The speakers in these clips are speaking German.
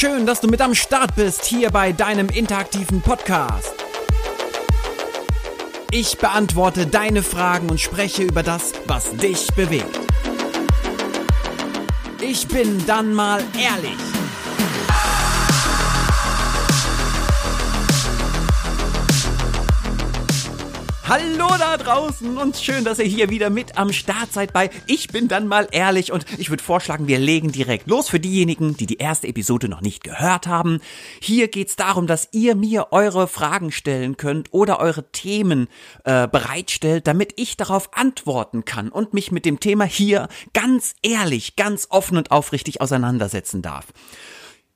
Schön, dass du mit am Start bist hier bei deinem interaktiven Podcast. Ich beantworte deine Fragen und spreche über das, was dich bewegt. Ich bin dann mal ehrlich. Hallo da draußen und schön, dass ihr hier wieder mit am Start seid bei Ich bin dann mal ehrlich und ich würde vorschlagen, wir legen direkt los für diejenigen, die die erste Episode noch nicht gehört haben. Hier geht's darum, dass ihr mir eure Fragen stellen könnt oder eure Themen äh, bereitstellt, damit ich darauf antworten kann und mich mit dem Thema hier ganz ehrlich, ganz offen und aufrichtig auseinandersetzen darf.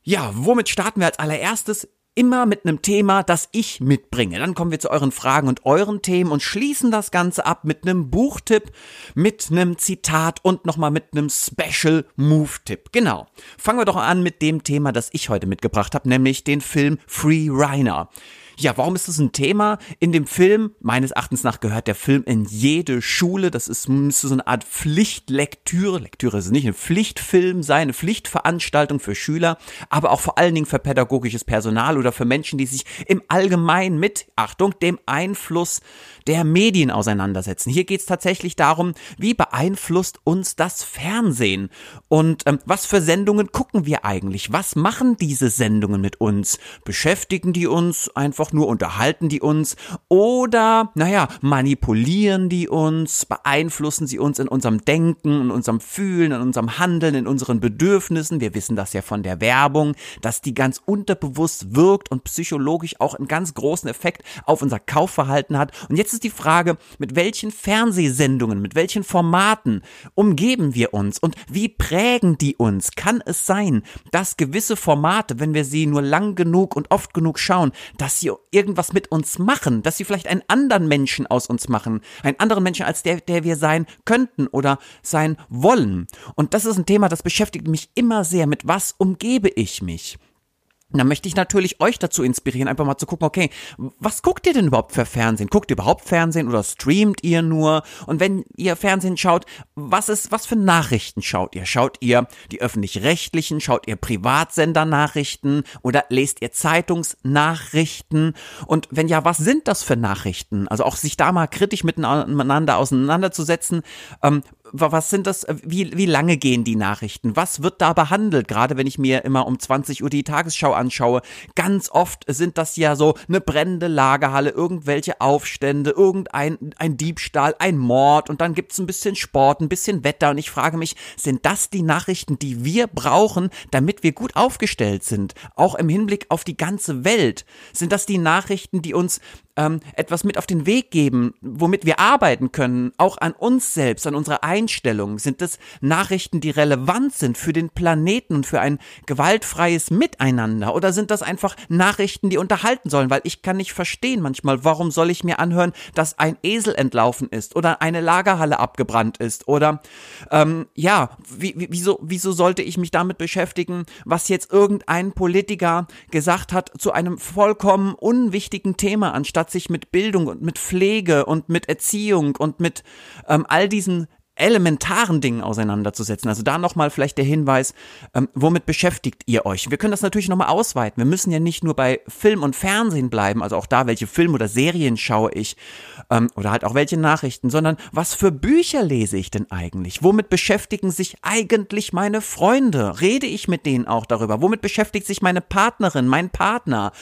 Ja, womit starten wir als allererstes? Immer mit einem Thema, das ich mitbringe. Dann kommen wir zu euren Fragen und euren Themen und schließen das Ganze ab mit einem Buchtipp, mit einem Zitat und nochmal mit einem Special Move Tipp. Genau. Fangen wir doch an mit dem Thema, das ich heute mitgebracht habe, nämlich den Film Free Reiner. Ja, warum ist das ein Thema? In dem Film, meines Erachtens nach, gehört der Film in jede Schule. Das ist, müsste so eine Art Pflichtlektüre. Lektüre ist nicht ein Pflichtfilm sein, eine Pflichtveranstaltung für Schüler, aber auch vor allen Dingen für pädagogisches Personal oder für Menschen, die sich im Allgemeinen mit, Achtung, dem Einfluss der Medien auseinandersetzen. Hier geht es tatsächlich darum, wie beeinflusst uns das Fernsehen und ähm, was für Sendungen gucken wir eigentlich? Was machen diese Sendungen mit uns? Beschäftigen die uns einfach nur, unterhalten die uns oder, naja, manipulieren die uns, beeinflussen sie uns in unserem Denken, in unserem Fühlen, in unserem Handeln, in unseren Bedürfnissen? Wir wissen das ja von der Werbung, dass die ganz unterbewusst wirkt und psychologisch auch einen ganz großen Effekt auf unser Kaufverhalten hat. Und jetzt ist die Frage, mit welchen Fernsehsendungen, mit welchen Formaten umgeben wir uns und wie prägen die uns? Kann es sein, dass gewisse Formate, wenn wir sie nur lang genug und oft genug schauen, dass sie irgendwas mit uns machen, dass sie vielleicht einen anderen Menschen aus uns machen, einen anderen Menschen als der, der wir sein könnten oder sein wollen? Und das ist ein Thema, das beschäftigt mich immer sehr. Mit was umgebe ich mich? Dann möchte ich natürlich euch dazu inspirieren, einfach mal zu gucken, okay, was guckt ihr denn überhaupt für Fernsehen? Guckt ihr überhaupt Fernsehen oder streamt ihr nur? Und wenn ihr Fernsehen schaut, was ist, was für Nachrichten schaut ihr? Schaut ihr die öffentlich-rechtlichen? Schaut ihr Privatsender-Nachrichten? Oder lest ihr Zeitungsnachrichten? Und wenn ja, was sind das für Nachrichten? Also auch sich da mal kritisch miteinander auseinanderzusetzen, ähm, was sind das, wie, wie lange gehen die Nachrichten? Was wird da behandelt? Gerade wenn ich mir immer um 20 Uhr die Tagesschau anschaue, ganz oft sind das ja so eine brennende Lagerhalle, irgendwelche Aufstände, irgendein ein Diebstahl, ein Mord und dann gibt's ein bisschen Sport, ein bisschen Wetter und ich frage mich, sind das die Nachrichten, die wir brauchen, damit wir gut aufgestellt sind? Auch im Hinblick auf die ganze Welt. Sind das die Nachrichten, die uns ähm, etwas mit auf den Weg geben, womit wir arbeiten können, auch an uns selbst, an unsere Einstellung? Sind das Nachrichten, die relevant sind für den Planeten und für ein gewaltfreies Miteinander? Oder sind das einfach Nachrichten, die unterhalten sollen? Weil ich kann nicht verstehen manchmal, warum soll ich mir anhören, dass ein Esel entlaufen ist oder eine Lagerhalle abgebrannt ist oder ähm, ja, wie, wieso, wieso sollte ich mich damit beschäftigen, was jetzt irgendein Politiker gesagt hat zu einem vollkommen unwichtigen Thema, anstatt statt sich mit Bildung und mit Pflege und mit Erziehung und mit ähm, all diesen elementaren Dingen auseinanderzusetzen. Also da nochmal vielleicht der Hinweis, ähm, womit beschäftigt ihr euch? Wir können das natürlich nochmal ausweiten. Wir müssen ja nicht nur bei Film und Fernsehen bleiben, also auch da, welche Filme oder Serien schaue ich ähm, oder halt auch welche Nachrichten, sondern was für Bücher lese ich denn eigentlich? Womit beschäftigen sich eigentlich meine Freunde? Rede ich mit denen auch darüber? Womit beschäftigt sich meine Partnerin, mein Partner?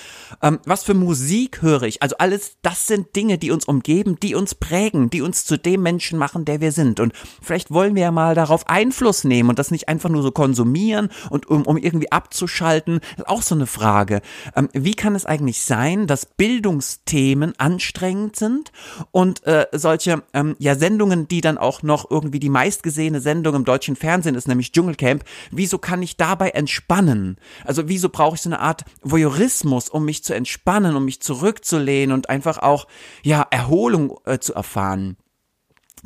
Ähm, was für Musik höre ich? Also alles, das sind Dinge, die uns umgeben, die uns prägen, die uns zu dem Menschen machen, der wir sind. Und vielleicht wollen wir ja mal darauf Einfluss nehmen und das nicht einfach nur so konsumieren und um, um irgendwie abzuschalten. Das ist auch so eine Frage. Ähm, wie kann es eigentlich sein, dass Bildungsthemen anstrengend sind und äh, solche ähm, ja Sendungen, die dann auch noch irgendwie die meistgesehene Sendung im deutschen Fernsehen ist, nämlich Dschungelcamp, wieso kann ich dabei entspannen? Also wieso brauche ich so eine Art Voyeurismus, um mich zu entspannen, um mich zurückzulehnen und einfach auch ja Erholung äh, zu erfahren?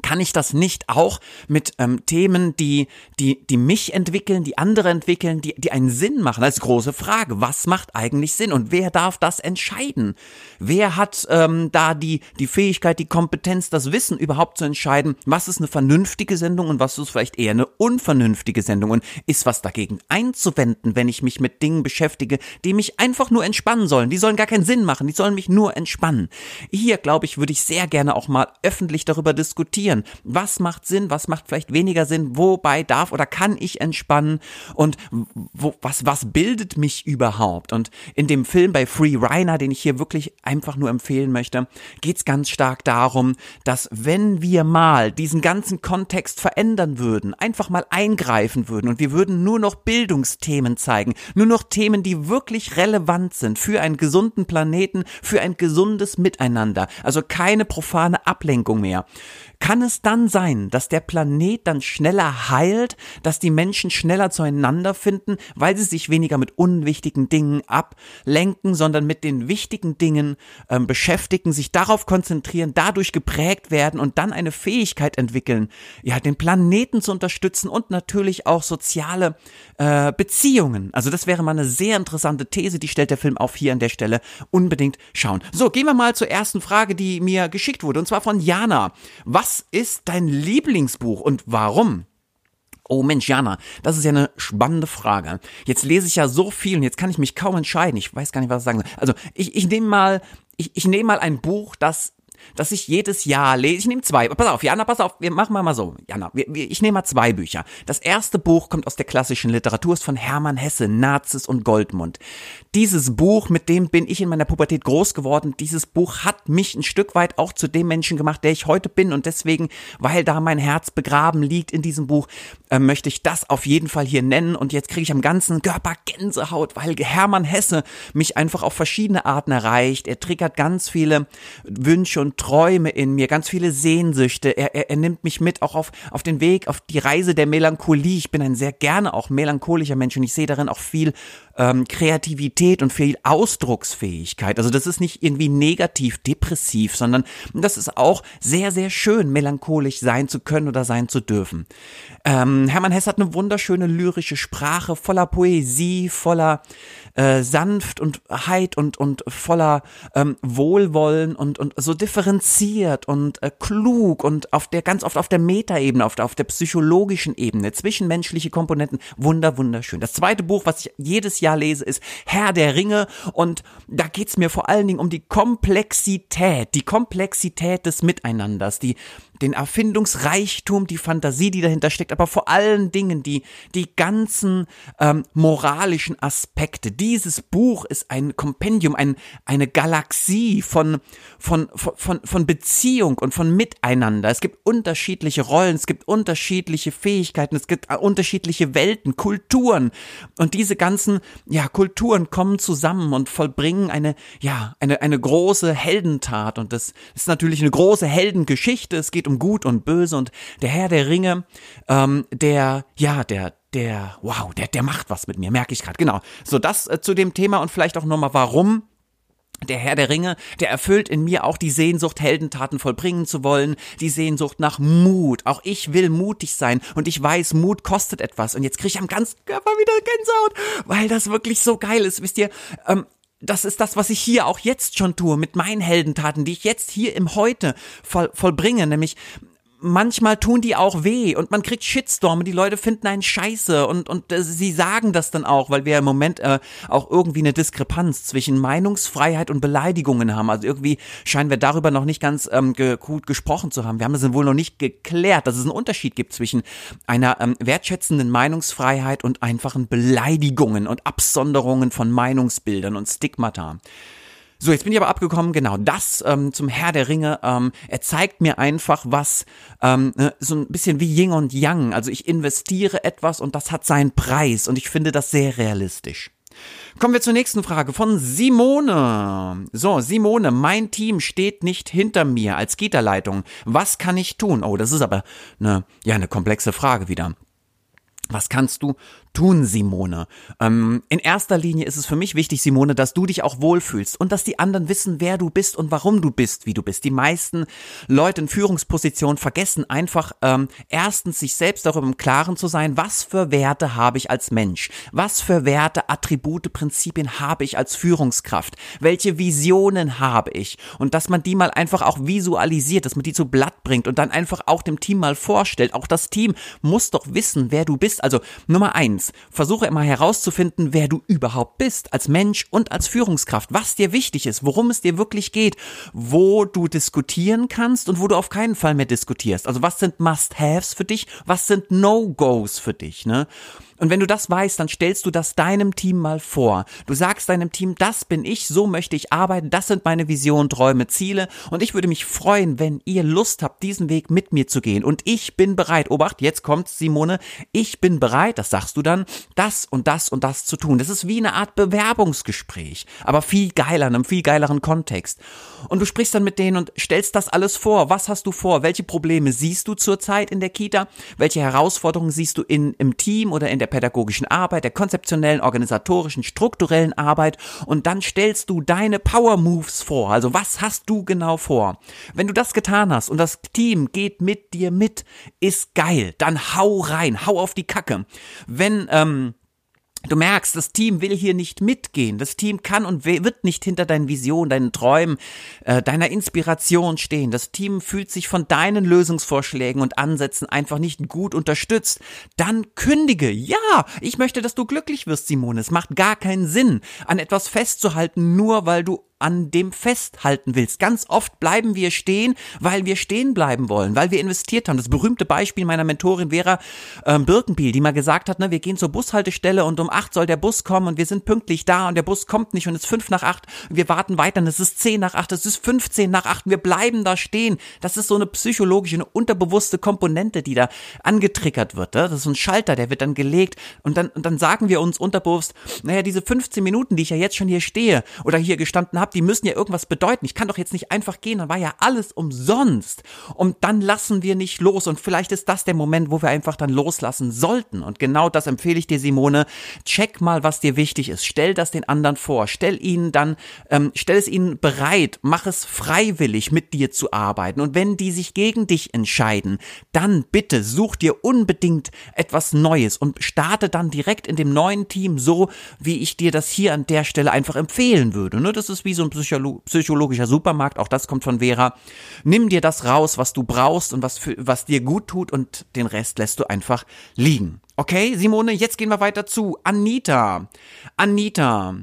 Kann ich das nicht auch mit ähm, Themen, die, die, die mich entwickeln, die andere entwickeln, die, die einen Sinn machen? Als große Frage. Was macht eigentlich Sinn und wer darf das entscheiden? Wer hat ähm, da die, die Fähigkeit, die Kompetenz, das Wissen überhaupt zu entscheiden, was ist eine vernünftige Sendung und was ist vielleicht eher eine unvernünftige Sendung? Und ist was dagegen einzuwenden, wenn ich mich mit Dingen beschäftige, die mich einfach nur entspannen sollen? Die sollen gar keinen Sinn machen, die sollen mich nur entspannen. Hier, glaube ich, würde ich sehr gerne auch mal öffentlich darüber diskutieren reflektieren. Was macht Sinn? Was macht vielleicht weniger Sinn? Wobei darf oder kann ich entspannen? Und wo, was, was bildet mich überhaupt? Und in dem Film bei Free Reiner, den ich hier wirklich einfach nur empfehlen möchte, geht es ganz stark darum, dass wenn wir mal diesen ganzen Kontext verändern würden, einfach mal eingreifen würden und wir würden nur noch Bildungsthemen zeigen, nur noch Themen, die wirklich relevant sind für einen gesunden Planeten, für ein gesundes Miteinander, also keine profane Ablenkung mehr, kann es dann sein, dass der Planet dann schneller heilt, dass die Menschen schneller zueinander finden, weil sie sich weniger mit unwichtigen Dingen ablenken, sondern mit den wichtigen Dingen ähm, beschäftigen, sich darauf konzentrieren, dadurch geprägt werden und dann eine Fähigkeit entwickeln, ja, den Planeten zu unterstützen und natürlich auch soziale äh, Beziehungen. Also das wäre mal eine sehr interessante These, die stellt der Film auf hier an der Stelle. Unbedingt schauen. So, gehen wir mal zur ersten Frage, die mir geschickt wurde, und zwar von Jana. Was ist dein Lieblingsbuch und warum? Oh Mensch, Jana, das ist ja eine spannende Frage. Jetzt lese ich ja so viel und jetzt kann ich mich kaum entscheiden. Ich weiß gar nicht, was ich sagen soll. Also ich, ich nehme mal, ich, ich nehme mal ein Buch, das dass ich jedes Jahr lese. Ich nehme zwei. Pass auf, Jana, pass auf, wir machen mal so. Jana, wir, wir, ich nehme mal zwei Bücher. Das erste Buch kommt aus der klassischen Literatur, ist von Hermann Hesse, Nazis und Goldmund. Dieses Buch, mit dem bin ich in meiner Pubertät groß geworden. Dieses Buch hat mich ein Stück weit auch zu dem Menschen gemacht, der ich heute bin. Und deswegen, weil da mein Herz begraben liegt in diesem Buch, äh, möchte ich das auf jeden Fall hier nennen. Und jetzt kriege ich am ganzen Körper Gänsehaut, weil Hermann Hesse mich einfach auf verschiedene Arten erreicht. Er triggert ganz viele Wünsche und Träume in mir, ganz viele Sehnsüchte. Er, er, er nimmt mich mit auch auf, auf den Weg, auf die Reise der Melancholie. Ich bin ein sehr gerne auch melancholischer Mensch und ich sehe darin auch viel ähm, Kreativität und viel Ausdrucksfähigkeit. Also das ist nicht irgendwie negativ, depressiv, sondern das ist auch sehr, sehr schön, melancholisch sein zu können oder sein zu dürfen. Ähm, Hermann Hess hat eine wunderschöne lyrische Sprache, voller Poesie, voller äh, Sanft und Heid und, und voller ähm, Wohlwollen und, und so differenziert und äh, klug und auf der ganz oft auf der Metaebene, auf der, auf der psychologischen Ebene, zwischenmenschliche Komponenten, wunder, wunderschön. Das zweite Buch, was ich jedes Jahr lese, ist Herr der Ringe. Und da geht's mir vor allen Dingen um die Komplexität, die Komplexität des Miteinanders, die den Erfindungsreichtum, die Fantasie, die dahinter steckt, aber vor allen Dingen die, die ganzen ähm, moralischen Aspekte. Dieses Buch ist ein Kompendium, ein, eine Galaxie von, von, von, von Beziehung und von Miteinander. Es gibt unterschiedliche Rollen, es gibt unterschiedliche Fähigkeiten, es gibt äh, unterschiedliche Welten, Kulturen. Und diese ganzen, ja, Kulturen kommen zusammen und vollbringen eine, ja, eine, eine große Heldentat. Und das ist natürlich eine große Heldengeschichte. Es geht um Gut und Böse und der Herr der Ringe, ähm, der, ja, der, der, wow, der, der macht was mit mir, merke ich gerade. Genau. So, das äh, zu dem Thema und vielleicht auch nochmal, warum der Herr der Ringe, der erfüllt in mir auch die Sehnsucht, Heldentaten vollbringen zu wollen, die Sehnsucht nach Mut. Auch ich will mutig sein und ich weiß, Mut kostet etwas. Und jetzt kriege ich am ganzen Körper wieder Gänsehaut, weil das wirklich so geil ist. Wisst ihr, ähm, das ist das, was ich hier auch jetzt schon tue, mit meinen Heldentaten, die ich jetzt hier im Heute voll, vollbringe, nämlich manchmal tun die auch weh und man kriegt Shitstorm und die Leute finden einen scheiße und, und äh, sie sagen das dann auch, weil wir im Moment äh, auch irgendwie eine Diskrepanz zwischen Meinungsfreiheit und Beleidigungen haben. Also irgendwie scheinen wir darüber noch nicht ganz ähm, ge gut gesprochen zu haben. Wir haben das wohl noch nicht geklärt, dass es einen Unterschied gibt zwischen einer ähm, wertschätzenden Meinungsfreiheit und einfachen Beleidigungen und Absonderungen von Meinungsbildern und Stigmata. So, jetzt bin ich aber abgekommen, genau das ähm, zum Herr der Ringe. Ähm, er zeigt mir einfach was, ähm, ne, so ein bisschen wie Yin und Yang. Also ich investiere etwas und das hat seinen Preis und ich finde das sehr realistisch. Kommen wir zur nächsten Frage von Simone. So, Simone, mein Team steht nicht hinter mir als Gitterleitung. Was kann ich tun? Oh, das ist aber eine, ja, eine komplexe Frage wieder. Was kannst du tun, Simone. Ähm, in erster Linie ist es für mich wichtig, Simone, dass du dich auch wohlfühlst und dass die anderen wissen, wer du bist und warum du bist, wie du bist. Die meisten Leute in Führungspositionen vergessen einfach ähm, erstens sich selbst darüber im Klaren zu sein, was für Werte habe ich als Mensch, was für Werte, Attribute, Prinzipien habe ich als Führungskraft, welche Visionen habe ich und dass man die mal einfach auch visualisiert, dass man die zu Blatt bringt und dann einfach auch dem Team mal vorstellt. Auch das Team muss doch wissen, wer du bist. Also Nummer eins, versuche immer herauszufinden, wer du überhaupt bist, als Mensch und als Führungskraft, was dir wichtig ist, worum es dir wirklich geht, wo du diskutieren kannst und wo du auf keinen Fall mehr diskutierst. Also was sind Must-Haves für dich, was sind No-Gos für dich, ne? Und wenn du das weißt, dann stellst du das deinem Team mal vor. Du sagst deinem Team, das bin ich, so möchte ich arbeiten, das sind meine Visionen, Träume, Ziele. Und ich würde mich freuen, wenn ihr Lust habt, diesen Weg mit mir zu gehen. Und ich bin bereit, Obacht, jetzt kommt Simone, ich bin bereit, das sagst du dann, das und das und das zu tun. Das ist wie eine Art Bewerbungsgespräch, aber viel geiler, in einem viel geileren Kontext. Und du sprichst dann mit denen und stellst das alles vor. Was hast du vor? Welche Probleme siehst du zurzeit in der Kita? Welche Herausforderungen siehst du in, im Team oder in der der pädagogischen Arbeit, der konzeptionellen, organisatorischen, strukturellen Arbeit und dann stellst du deine Power Moves vor. Also was hast du genau vor? Wenn du das getan hast und das Team geht mit dir mit, ist geil. Dann hau rein, hau auf die Kacke. Wenn ähm, Du merkst, das Team will hier nicht mitgehen. Das Team kann und wird nicht hinter deinen Visionen, deinen Träumen, äh, deiner Inspiration stehen. Das Team fühlt sich von deinen Lösungsvorschlägen und Ansätzen einfach nicht gut unterstützt. Dann kündige. Ja, ich möchte, dass du glücklich wirst, Simone. Es macht gar keinen Sinn, an etwas festzuhalten, nur weil du an dem festhalten willst. Ganz oft bleiben wir stehen, weil wir stehen bleiben wollen, weil wir investiert haben. Das berühmte Beispiel meiner Mentorin Vera ähm, Birkenbiel, die mal gesagt hat, ne, wir gehen zur Bushaltestelle und um acht soll der Bus kommen und wir sind pünktlich da und der Bus kommt nicht und es ist fünf nach acht. Wir warten weiter und es ist zehn nach acht, es ist fünfzehn nach acht. Wir bleiben da stehen. Das ist so eine psychologische, eine unterbewusste Komponente, die da angetriggert wird. Ne? Das ist so ein Schalter, der wird dann gelegt und dann, und dann sagen wir uns unterbewusst, naja, diese 15 Minuten, die ich ja jetzt schon hier stehe oder hier gestanden habe, habe, die müssen ja irgendwas bedeuten. Ich kann doch jetzt nicht einfach gehen, dann war ja alles umsonst. Und dann lassen wir nicht los. Und vielleicht ist das der Moment, wo wir einfach dann loslassen sollten. Und genau das empfehle ich dir, Simone. Check mal, was dir wichtig ist. Stell das den anderen vor. Stell ihnen dann, ähm, stell es ihnen bereit. Mach es freiwillig, mit dir zu arbeiten. Und wenn die sich gegen dich entscheiden, dann bitte such dir unbedingt etwas Neues und starte dann direkt in dem neuen Team so, wie ich dir das hier an der Stelle einfach empfehlen würde. Ne? Das ist wie so ein Psycholo psychologischer Supermarkt, auch das kommt von Vera. Nimm dir das raus, was du brauchst und was, für, was dir gut tut und den Rest lässt du einfach liegen. Okay, Simone, jetzt gehen wir weiter zu Anita. Anita.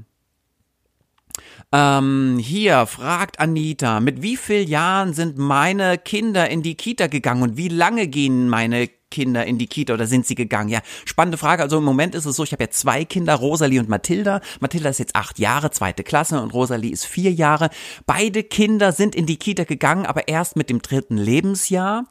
Ähm, hier fragt Anita, mit wie vielen Jahren sind meine Kinder in die Kita gegangen und wie lange gehen meine Kinder in die Kita oder sind sie gegangen? Ja, spannende Frage. Also im Moment ist es so, ich habe ja zwei Kinder, Rosalie und Mathilda. Mathilda ist jetzt acht Jahre, zweite Klasse und Rosalie ist vier Jahre. Beide Kinder sind in die Kita gegangen, aber erst mit dem dritten Lebensjahr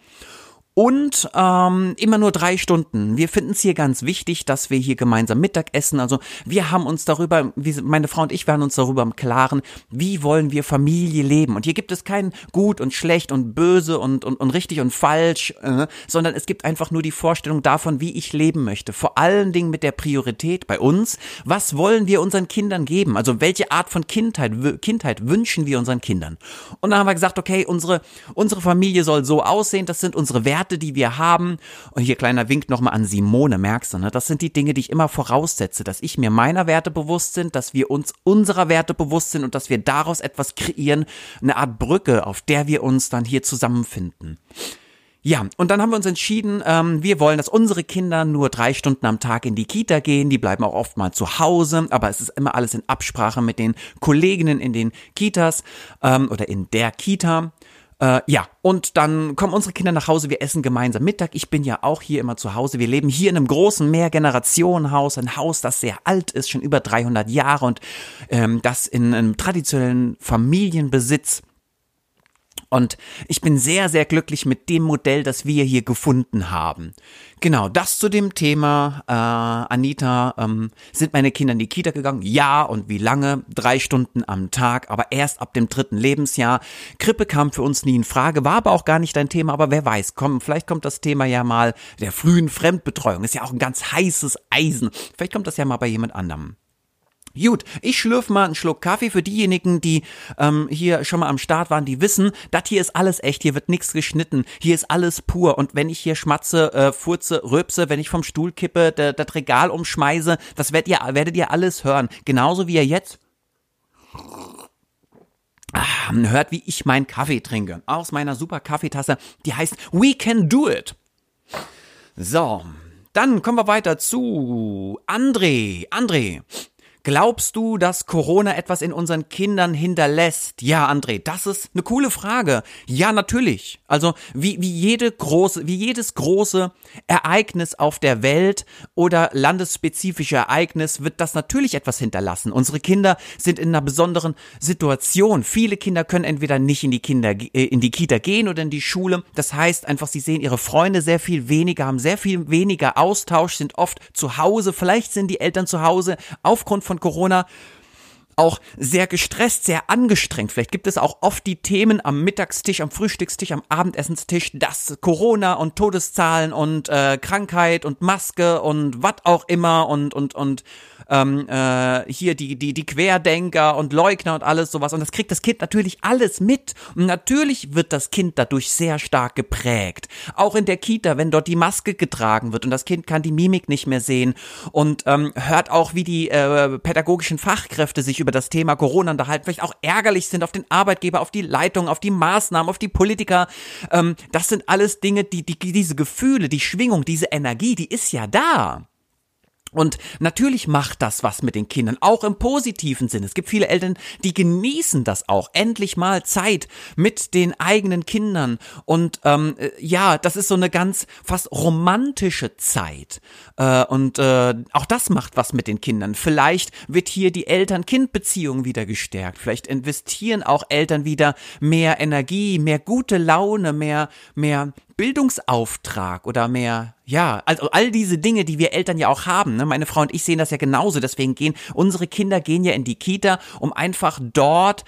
und ähm, immer nur drei Stunden. Wir finden es hier ganz wichtig, dass wir hier gemeinsam Mittag essen. Also wir haben uns darüber, wie meine Frau und ich waren uns darüber im Klaren, wie wollen wir Familie leben. Und hier gibt es kein gut und schlecht und böse und, und, und richtig und falsch, äh, sondern es gibt einfach nur die Vorstellung davon, wie ich leben möchte. Vor allen Dingen mit der Priorität bei uns, was wollen wir unseren Kindern geben? Also welche Art von Kindheit, Kindheit wünschen wir unseren Kindern? Und dann haben wir gesagt, okay, unsere, unsere Familie soll so aussehen, das sind unsere Werte Werte, die wir haben. Und hier kleiner Wink nochmal an Simone, merkst du, ne? Das sind die Dinge, die ich immer voraussetze, dass ich mir meiner Werte bewusst sind, dass wir uns unserer Werte bewusst sind und dass wir daraus etwas kreieren, eine Art Brücke, auf der wir uns dann hier zusammenfinden. Ja, und dann haben wir uns entschieden, ähm, wir wollen, dass unsere Kinder nur drei Stunden am Tag in die Kita gehen. Die bleiben auch oft mal zu Hause, aber es ist immer alles in Absprache mit den Kolleginnen in den Kitas ähm, oder in der Kita. Äh, ja, und dann kommen unsere Kinder nach Hause, wir essen gemeinsam Mittag. Ich bin ja auch hier immer zu Hause. Wir leben hier in einem großen Mehrgenerationenhaus, ein Haus, das sehr alt ist, schon über 300 Jahre und ähm, das in einem traditionellen Familienbesitz Und ich bin sehr, sehr glücklich mit dem Modell, das wir hier gefunden haben. Genau, das zu dem Thema. Äh, Anita, ähm, sind meine Kinder in die Kita gegangen? Ja, und wie lange? Drei Stunden am Tag, aber erst ab dem dritten Lebensjahr. Krippe kam für uns nie in Frage, war aber auch gar nicht dein Thema, aber wer weiß, komm, vielleicht kommt das Thema ja mal der frühen Fremdbetreuung. Ist ja auch ein ganz heißes Eisen. Vielleicht kommt das ja mal bei jemand anderem. Gut, ich schlürf mal einen Schluck Kaffee für diejenigen, die ähm, hier schon mal am Start waren, die wissen, das hier ist alles echt, hier wird nichts geschnitten, hier ist alles pur und wenn ich hier schmatze, äh, furze, röpse, wenn ich vom Stuhl kippe, das Regal umschmeiße, das werdet ihr, werdet ihr alles hören. Genauso wie ihr jetzt ah, hört, wie ich meinen Kaffee trinke. Aus meiner super Kaffeetasse, die heißt We Can Do It. So, dann kommen wir weiter zu André. André, Glaubst du, dass Corona etwas in unseren Kindern hinterlässt? Ja, André, das ist eine coole Frage. Ja, natürlich. Also wie, wie jede große, wie jedes große Ereignis auf der Welt oder landesspezifische Ereignis wird das natürlich etwas hinterlassen. Unsere Kinder sind in einer besonderen Situation. Viele Kinder können entweder nicht in die Kinder, äh, in die Kita gehen oder in die Schule. Das heißt einfach, sie sehen ihre Freunde sehr viel weniger, haben sehr viel weniger Austausch, sind oft zu Hause. Vielleicht sind die Eltern zu Hause aufgrund von von Corona auch sehr gestresst, sehr angestrengt. Vielleicht gibt es auch oft die Themen am Mittagstisch, am Frühstückstisch, am Abendessenstisch, das Corona und Todeszahlen und äh, Krankheit und Maske und was auch immer und und und ähm, äh, hier die, die, die Querdenker und Leugner und alles sowas. Und das kriegt das Kind natürlich alles mit. Und natürlich wird das Kind dadurch sehr stark geprägt. Auch in der Kita, wenn dort die Maske getragen wird und das Kind kann die Mimik nicht mehr sehen und ähm, hört auch, wie die äh, pädagogischen Fachkräfte sich über das Thema Corona unterhalten, vielleicht auch ärgerlich sind auf den Arbeitgeber, auf die Leitung, auf die Maßnahmen, auf die Politiker. Ähm, das sind alles Dinge, die, die diese Gefühle, die Schwingung, diese Energie, die ist ja da. Und natürlich macht das was mit den Kindern, auch im positiven Sinn. Es gibt viele Eltern, die genießen das auch, endlich mal Zeit mit den eigenen Kindern. Und ähm, äh, ja, das ist so eine ganz fast romantische Zeit. Äh, und äh, auch das macht was mit den Kindern. Vielleicht wird hier die Eltern-Kind-Beziehung wieder gestärkt. Vielleicht investieren auch Eltern wieder mehr Energie, mehr gute Laune, mehr, mehr Bildungsauftrag oder mehr, ja, also all diese Dinge, die wir Eltern ja auch haben. Ne? Meine Frau und ich sehen das ja genauso. Deswegen gehen unsere Kinder gehen ja in die Kita, um einfach dort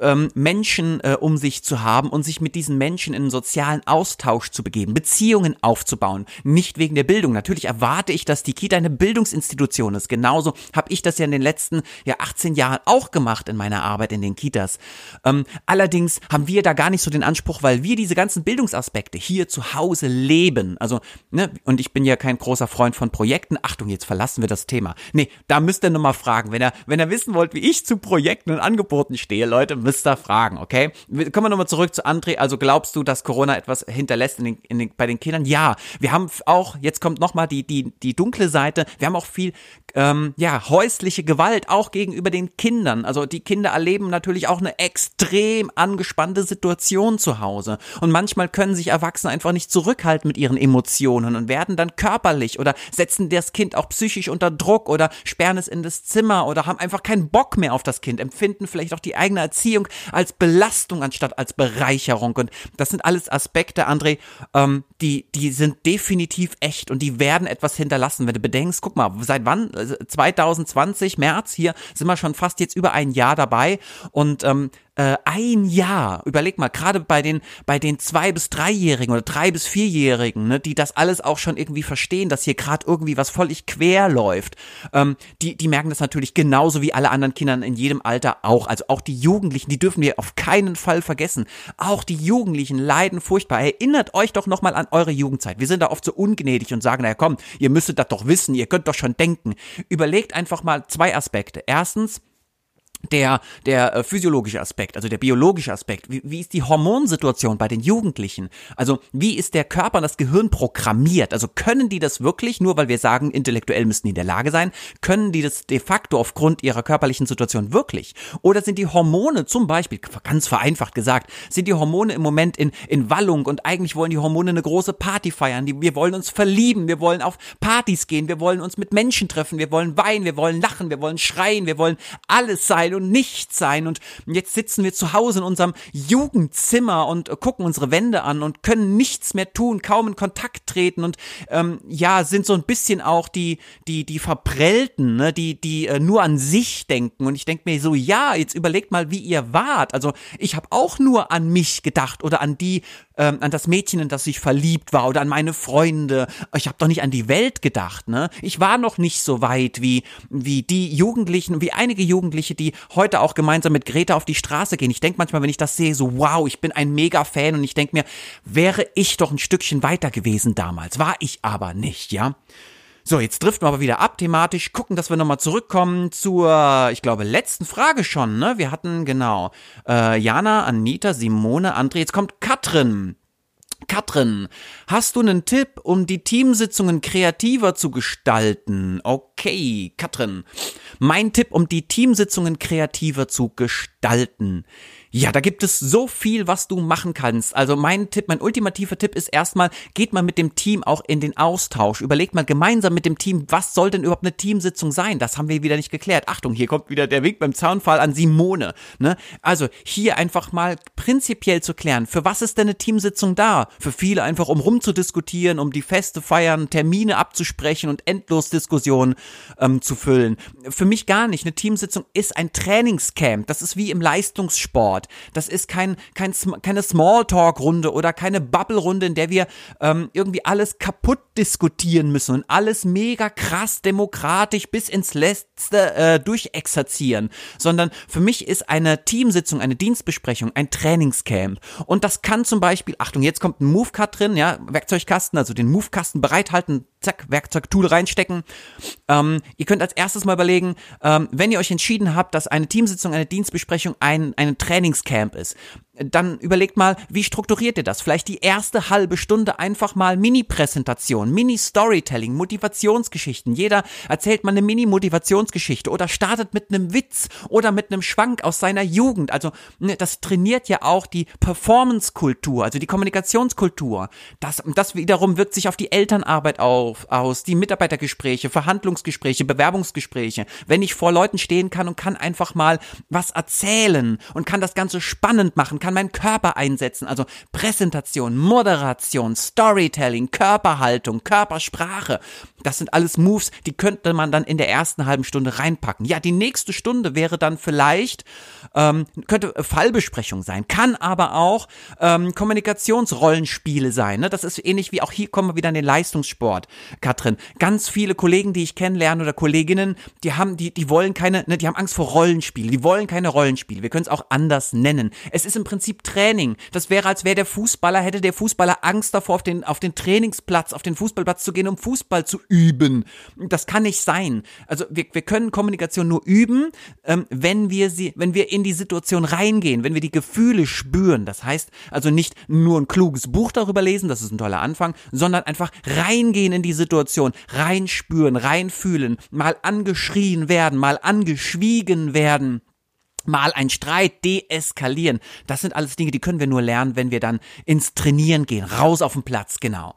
ähm, Menschen äh, um sich zu haben und sich mit diesen Menschen in einen sozialen Austausch zu begeben, Beziehungen aufzubauen. Nicht wegen der Bildung. Natürlich erwarte ich, dass die Kita eine Bildungsinstitution ist. Genauso habe ich das ja in den letzten ja 18 Jahren auch gemacht in meiner Arbeit in den Kitas. Ähm, allerdings haben wir da gar nicht so den Anspruch, weil wir diese ganzen Bildungsaspekte hier zu Hause leben. Also, ne, und ich bin ja kein großer Freund von Projekten. Achtung, jetzt verlassen wir das Thema. Nee, da müsst ihr nochmal fragen. Wenn ihr, wenn ihr wissen wollt, wie ich zu Projekten und Angeboten stehe, Leute, müsst ihr fragen, okay? Kommen wir nochmal zurück zu André. Also glaubst du, dass Corona etwas hinterlässt in den, in den, bei den Kindern? Ja, wir haben auch, jetzt kommt nochmal die, die, die dunkle Seite. Wir haben auch viel, ähm, ja, häusliche Gewalt auch gegenüber den Kindern. Also die Kinder erleben natürlich auch eine extrem angespannte Situation zu Hause. Und manchmal können sich Erwachsene einfach nicht zurückhalten mit ihren Emotionen und werden dann körperlich oder setzen das Kind auch psychisch unter Druck oder sperren es in das Zimmer oder haben einfach keinen Bock mehr auf das Kind, empfinden vielleicht auch die eigene Erziehung als Belastung anstatt als Bereicherung. Und das sind alles Aspekte, André, ähm, die, die sind definitiv echt und die werden etwas hinterlassen. Wenn du bedenkst, guck mal, seit wann? 2020, März, hier sind wir schon fast jetzt über ein Jahr dabei. Und ähm, äh, ein Jahr, überleg mal, gerade bei den, bei den zwei bis dreijährigen oder drei bis vierjährigen, ne, die das alles auch schon irgendwie verstehen, dass hier gerade irgendwie was völlig quer läuft, ähm, die, die merken das natürlich genauso wie alle anderen Kinder in jedem Alter auch. Also auch die Jugendlichen, die dürfen wir auf keinen Fall vergessen. Auch die Jugendlichen leiden furchtbar. Erinnert euch doch nochmal an eure Jugendzeit. Wir sind da oft so ungnädig und sagen, naja komm, ihr müsstet das doch wissen, ihr könnt doch schon denken. Überlegt einfach mal zwei Aspekte. Erstens, der, der äh, physiologische Aspekt, also der biologische Aspekt, wie, wie ist die Hormonsituation bei den Jugendlichen? Also wie ist der Körper und das Gehirn programmiert? Also können die das wirklich, nur weil wir sagen, intellektuell müssten die in der Lage sein, können die das de facto aufgrund ihrer körperlichen Situation wirklich? Oder sind die Hormone zum Beispiel, ganz vereinfacht gesagt, sind die Hormone im Moment in, in Wallung und eigentlich wollen die Hormone eine große Party feiern, die, wir wollen uns verlieben, wir wollen auf Partys gehen, wir wollen uns mit Menschen treffen, wir wollen weinen, wir wollen lachen, wir wollen schreien, wir wollen alles sein und nichts sein und jetzt sitzen wir zu Hause in unserem Jugendzimmer und gucken unsere Wände an und können nichts mehr tun, kaum in Kontakt treten und ähm, ja, sind so ein bisschen auch die, die, die Verprellten, ne, die, die äh, nur an sich denken und ich denke mir so, ja, jetzt überlegt mal, wie ihr wart. Also ich habe auch nur an mich gedacht oder an die ähm, an das Mädchen, in das ich verliebt war oder an meine Freunde. Ich habe doch nicht an die Welt gedacht, ne? Ich war noch nicht so weit wie wie die Jugendlichen, wie einige Jugendliche, die heute auch gemeinsam mit Greta auf die Straße gehen. Ich denke manchmal, wenn ich das sehe, so wow, ich bin ein mega Fan und ich denke mir, wäre ich doch ein Stückchen weiter gewesen damals. War ich aber nicht, ja? So, jetzt driften wir aber wieder ab thematisch, gucken, dass wir nochmal zurückkommen zur, ich glaube, letzten Frage schon, ne? Wir hatten, genau, äh, Jana, Anita, Simone, André, jetzt kommt Katrin. Katrin, hast du einen Tipp, um die Teamsitzungen kreativer zu gestalten? Okay, Katrin. Mein Tipp, um die Teamsitzungen kreativer zu gestalten. Ja, da gibt es so viel, was du machen kannst. Also mein Tipp, mein ultimativer Tipp ist erstmal, geht mal mit dem Team auch in den Austausch. Überlegt mal gemeinsam mit dem Team, was soll denn überhaupt eine Teamsitzung sein? Das haben wir wieder nicht geklärt. Achtung, hier kommt wieder der Weg beim Zaunfall an Simone. Ne? Also hier einfach mal prinzipiell zu klären, für was ist denn eine Teamsitzung da? Für viele einfach, um rumzudiskutieren, um die Feste feiern, Termine abzusprechen und endlos Diskussionen ähm, zu füllen. Für mich gar nicht. Eine Teamsitzung ist ein Trainingscamp. Das ist wie im Leistungssport. Das ist kein, kein, keine Smalltalk-Runde oder keine Bubble-Runde, in der wir ähm, irgendwie alles kaputt diskutieren müssen und alles mega krass demokratisch bis ins Letzte äh, durchexerzieren, sondern für mich ist eine Teamsitzung, eine Dienstbesprechung, ein Trainingscamp. Und das kann zum Beispiel, Achtung, jetzt kommt ein Move-Cut drin, ja, Werkzeugkasten, also den Move-Kasten bereithalten, zack, Werkzeugtool reinstecken. Ähm, ihr könnt als erstes mal überlegen, ähm, wenn ihr euch entschieden habt, dass eine Teamsitzung, eine Dienstbesprechung ein, ein Trainingscamp ist, dann überlegt mal, wie strukturiert ihr das? Vielleicht die erste halbe Stunde einfach mal Mini-Präsentation, Mini-Storytelling, Motivationsgeschichten. Jeder erzählt mal eine Mini-Motivationsgeschichte oder startet mit einem Witz oder mit einem Schwank aus seiner Jugend. Also ne, das trainiert ja auch die Performance-Kultur, also die Kommunikationskultur. Das, das wiederum wirkt sich auf die Elternarbeit auf, aus, die Mitarbeitergespräche, Verhandlungsgespräche, Bewerbungsgespräche. Wenn ich vor Leuten stehen kann und kann einfach mal was erzählen und kann das Ganze spannend machen, kann meinen Körper einsetzen, also Präsentation, Moderation, Storytelling, Körperhaltung, Körpersprache. Das sind alles Moves, die könnte man dann in der ersten halben Stunde reinpacken. Ja, die nächste Stunde wäre dann vielleicht, ähm, könnte Fallbesprechung sein, kann aber auch ähm, Kommunikationsrollenspiele sein. Ne? Das ist ähnlich wie auch hier kommen wir wieder in den Leistungssport, Katrin. Ganz viele Kollegen, die ich kennenlerne oder Kolleginnen, die haben, die, die wollen keine, ne, die haben Angst vor Rollenspielen, die wollen keine Rollenspiele. Wir können es auch anders nennen. Es ist im Prinzip Training. Das wäre, als wäre der Fußballer, hätte der Fußballer Angst davor, auf den, auf den Trainingsplatz, auf den Fußballplatz zu gehen, um Fußball zu üben. Das kann nicht sein. Also wir, wir können Kommunikation nur üben, ähm, wenn wir sie, wenn wir in die Situation reingehen, wenn wir die Gefühle spüren. Das heißt also nicht nur ein kluges Buch darüber lesen, das ist ein toller Anfang, sondern einfach reingehen in die Situation, reinspüren, reinfühlen, mal angeschrien werden, mal angeschwiegen werden mal ein Streit deeskalieren. Das sind alles Dinge, die können wir nur lernen, wenn wir dann ins Trainieren gehen, raus auf den Platz, genau.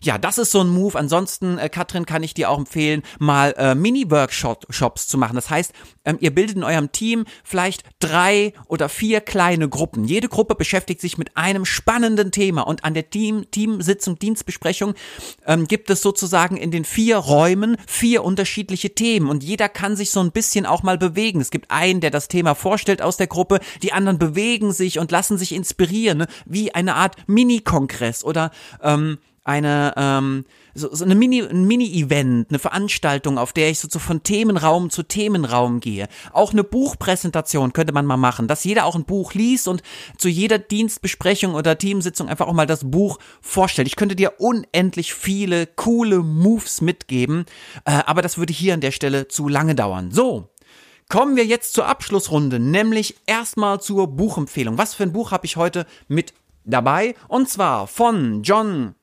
Ja, das ist so ein Move. Ansonsten, äh, Katrin, kann ich dir auch empfehlen, mal äh, Mini-Workshops zu machen. Das heißt, ähm, ihr bildet in eurem Team vielleicht drei oder vier kleine Gruppen. Jede Gruppe beschäftigt sich mit einem spannenden Thema und an der Team Teamsitzung, Dienstbesprechung ähm, gibt es sozusagen in den vier Räumen vier unterschiedliche Themen und jeder kann sich so ein bisschen auch mal bewegen. Es gibt einen, der das Thema vorstellt aus der Gruppe, die anderen bewegen sich und lassen sich inspirieren, ne? wie eine Art Mini-Kongress oder ähm, eine ähm, so, so eine Mini ein Mini-Event, eine Veranstaltung, auf der ich so, so von Themenraum zu Themenraum gehe. Auch eine Buchpräsentation könnte man mal machen, dass jeder auch ein Buch liest und zu jeder Dienstbesprechung oder Teamsitzung einfach auch mal das Buch vorstellt. Ich könnte dir unendlich viele coole Moves mitgeben, äh, aber das würde hier an der Stelle zu lange dauern. So, Kommen wir jetzt zur Abschlussrunde, nämlich erstmal zur Buchempfehlung. Was für ein Buch habe ich heute mit dabei? Und zwar von John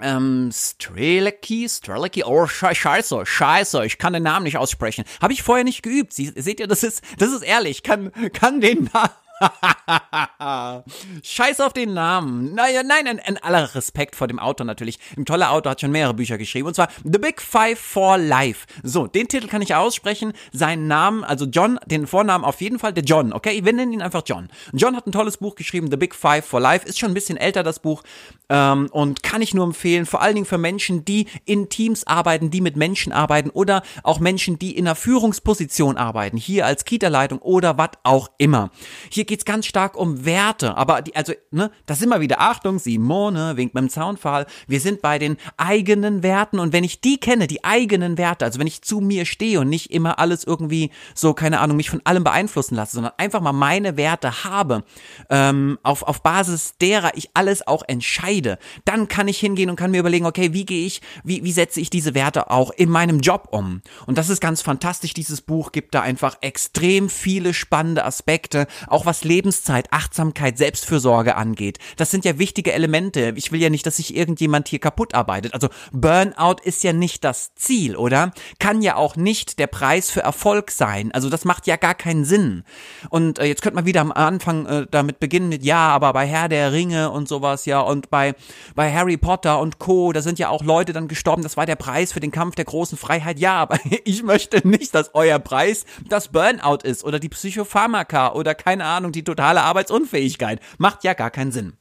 ähm, Strelecki, Strelecki, oh scheiße, scheiße, ich kann den Namen nicht aussprechen. Habe ich vorher nicht geübt. Sie, seht ihr, das ist, das ist ehrlich, kann, kann den Namen Scheiß auf den Namen. Naja, nein, ein, ein aller Respekt vor dem Autor natürlich. Ein toller Autor hat schon mehrere Bücher geschrieben. Und zwar The Big Five for Life. So, den Titel kann ich aussprechen. Seinen Namen, also John, den Vornamen auf jeden Fall, der John, okay? Wir nennen ihn einfach John. John hat ein tolles Buch geschrieben, The Big Five for Life. Ist schon ein bisschen älter, das Buch. Ähm, und kann ich nur empfehlen, vor allen Dingen für Menschen, die in Teams arbeiten, die mit Menschen arbeiten oder auch Menschen, die in einer Führungsposition arbeiten. Hier als Kita-Leitung oder was auch immer. Hier geht's ganz stark um Werte, aber die, also, ne, das ist immer wieder, Achtung, Simone winkt beim Zaunpfahl, wir sind bei den eigenen Werten. Und wenn ich die kenne, die eigenen Werte, also wenn ich zu mir stehe und nicht immer alles irgendwie so, keine Ahnung, mich von allem beeinflussen lasse, sondern einfach mal meine Werte habe, ähm, auf, auf Basis derer ich alles auch entscheide, dann kann ich hingehen und kann mir überlegen, okay, wie gehe ich, wie, wie setze ich diese Werte auch in meinem Job um? Und das ist ganz fantastisch, dieses Buch gibt da einfach extrem viele spannende Aspekte, auch was Lebenszeit, Achtsamkeit, Selbstfürsorge angeht. Das sind ja wichtige Elemente. Ich will ja nicht, dass sich irgendjemand hier kaputt arbeitet. Also Burnout ist ja nicht das Ziel, oder? Kann ja auch nicht der Preis für Erfolg sein. Also das macht ja gar keinen Sinn. Und äh, jetzt könnte man wieder am Anfang äh, damit beginnen mit, ja, aber bei Herr der Ringe und sowas, ja, und bei, bei Harry Potter und Co., da sind ja auch Leute dann gestorben, das war der Preis für den Kampf der großen Freiheit. Ja, aber ich möchte nicht, dass euer Preis das Burnout ist oder die Psychopharmaka oder keine Ahnung, die totale Arbeitsunfähigkeit. Macht ja gar keinen Sinn.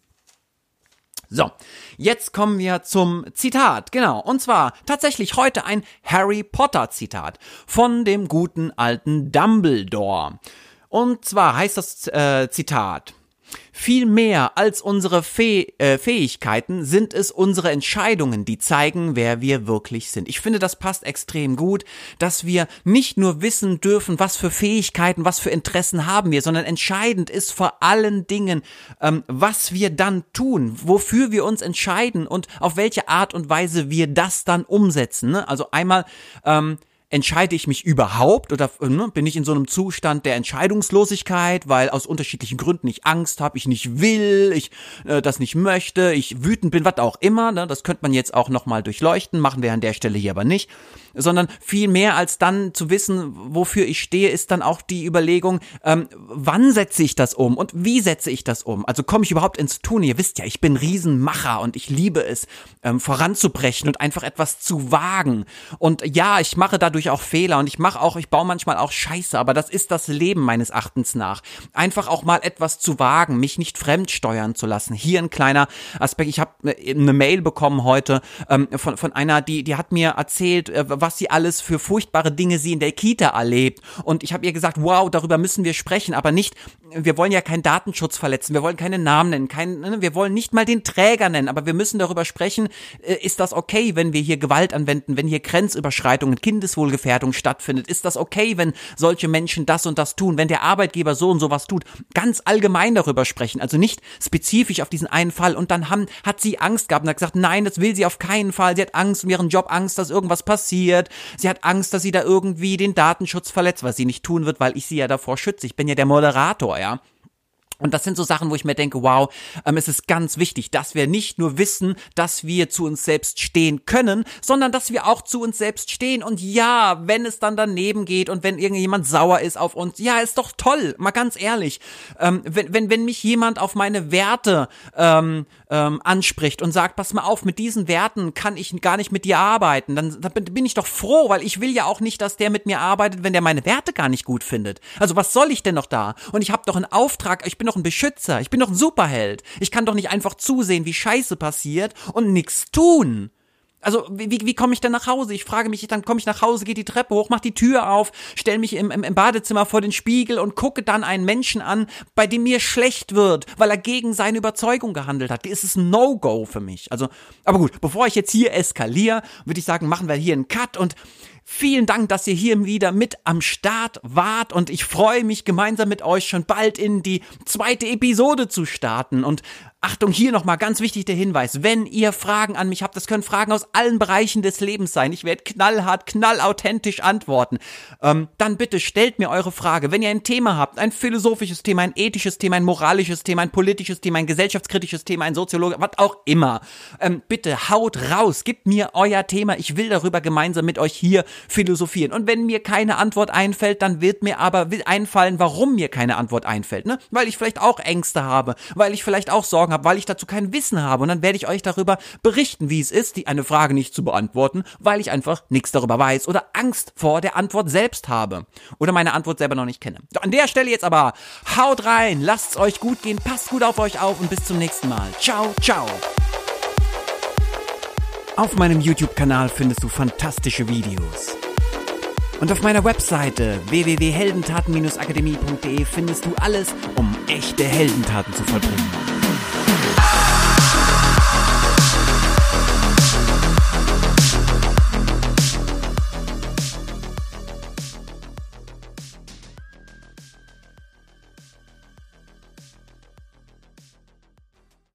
So, jetzt kommen wir zum Zitat, genau. Und zwar tatsächlich heute ein Harry Potter Zitat von dem guten alten Dumbledore. Und zwar heißt das äh, Zitat, viel mehr als unsere Fäh äh, Fähigkeiten sind es unsere Entscheidungen, die zeigen, wer wir wirklich sind. Ich finde, das passt extrem gut, dass wir nicht nur wissen dürfen, was für Fähigkeiten, was für Interessen haben wir, sondern entscheidend ist vor allen Dingen, ähm, was wir dann tun, wofür wir uns entscheiden und auf welche Art und Weise wir das dann umsetzen. Ne? Also einmal ähm, entscheide ich mich überhaupt oder ne, bin ich in so einem Zustand der Entscheidungslosigkeit, weil aus unterschiedlichen Gründen ich Angst habe, ich nicht will, ich äh, das nicht möchte, ich wütend bin, was auch immer. Ne, das könnte man jetzt auch nochmal durchleuchten, machen wir an der Stelle hier aber nicht sondern viel mehr als dann zu wissen, wofür ich stehe, ist dann auch die Überlegung, ähm, wann setze ich das um und wie setze ich das um? Also komme ich überhaupt ins Tun? Ihr wisst ja, ich bin Riesenmacher und ich liebe es, ähm, voranzubrechen und einfach etwas zu wagen. Und ja, ich mache dadurch auch Fehler und ich mache auch, ich baue manchmal auch Scheiße, aber das ist das Leben meines Erachtens nach. Einfach auch mal etwas zu wagen, mich nicht fremdsteuern zu lassen. Hier ein kleiner Aspekt. Ich habe äh, eine Mail bekommen heute ähm, von, von einer, die, die hat mir erzählt, äh, was sie alles für furchtbare Dinge sie in der Kita erlebt. Und ich habe ihr gesagt, wow, darüber müssen wir sprechen, aber nicht, wir wollen ja keinen Datenschutz verletzen, wir wollen keine Namen nennen, kein, ne, wir wollen nicht mal den Träger nennen, aber wir müssen darüber sprechen, äh, ist das okay, wenn wir hier Gewalt anwenden, wenn hier Grenzüberschreitungen, Kindeswohlgefährdung stattfindet, ist das okay, wenn solche Menschen das und das tun, wenn der Arbeitgeber so und sowas tut, ganz allgemein darüber sprechen, also nicht spezifisch auf diesen einen Fall und dann haben, hat sie Angst gehabt und hat gesagt, nein, das will sie auf keinen Fall, sie hat Angst um ihren Job, Angst, dass irgendwas passiert. Sie hat Angst, dass sie da irgendwie den Datenschutz verletzt, was sie nicht tun wird, weil ich sie ja davor schütze. Ich bin ja der Moderator, ja. Und das sind so Sachen, wo ich mir denke, wow, ähm, es ist ganz wichtig, dass wir nicht nur wissen, dass wir zu uns selbst stehen können, sondern dass wir auch zu uns selbst stehen. Und ja, wenn es dann daneben geht und wenn irgendjemand sauer ist auf uns, ja, ist doch toll, mal ganz ehrlich. Ähm, wenn, wenn, wenn mich jemand auf meine Werte ähm, ähm, anspricht und sagt, pass mal auf, mit diesen Werten kann ich gar nicht mit dir arbeiten, dann, dann bin ich doch froh, weil ich will ja auch nicht, dass der mit mir arbeitet, wenn der meine Werte gar nicht gut findet. Also was soll ich denn noch da? Und ich habe doch einen Auftrag, ich bin doch ein Beschützer, ich bin doch ein Superheld. Ich kann doch nicht einfach zusehen, wie Scheiße passiert und nichts tun. Also wie, wie, komme ich denn nach Hause? Ich frage mich, dann komme ich nach Hause, gehe die Treppe hoch, mach die Tür auf, stell mich im, im, im Badezimmer vor den Spiegel und gucke dann einen Menschen an, bei dem mir schlecht wird, weil er gegen seine Überzeugung gehandelt hat. Ist ein No-Go für mich. Also, aber gut, bevor ich jetzt hier eskaliere, würde ich sagen, machen wir hier einen Cut und Vielen Dank, dass ihr hier wieder mit am Start wart und ich freue mich gemeinsam mit euch schon bald in die zweite Episode zu starten und Achtung, hier nochmal ganz wichtig der Hinweis. Wenn ihr Fragen an mich habt, das können Fragen aus allen Bereichen des Lebens sein. Ich werde knallhart, knallauthentisch antworten. Ähm, dann bitte stellt mir eure Frage. Wenn ihr ein Thema habt, ein philosophisches Thema, ein ethisches Thema, ein moralisches Thema, ein politisches Thema, ein gesellschaftskritisches Thema, ein Soziologe, was auch immer. Ähm, bitte haut raus, gebt mir euer Thema. Ich will darüber gemeinsam mit euch hier philosophieren. Und wenn mir keine Antwort einfällt, dann wird mir aber einfallen, warum mir keine Antwort einfällt. Ne? Weil ich vielleicht auch Ängste habe, weil ich vielleicht auch Sorgen habe, weil ich dazu kein Wissen habe. Und dann werde ich euch darüber berichten, wie es ist, die eine Frage nicht zu beantworten, weil ich einfach nichts darüber weiß oder Angst vor der Antwort selbst habe oder meine Antwort selber noch nicht kenne. An der Stelle jetzt aber haut rein, lasst's euch gut gehen, passt gut auf euch auf und bis zum nächsten Mal. Ciao, ciao. Auf meinem YouTube-Kanal findest du fantastische Videos. Und auf meiner Webseite www.heldentaten-akademie.de findest du alles, um echte Heldentaten zu vollbringen. Mm-hmm.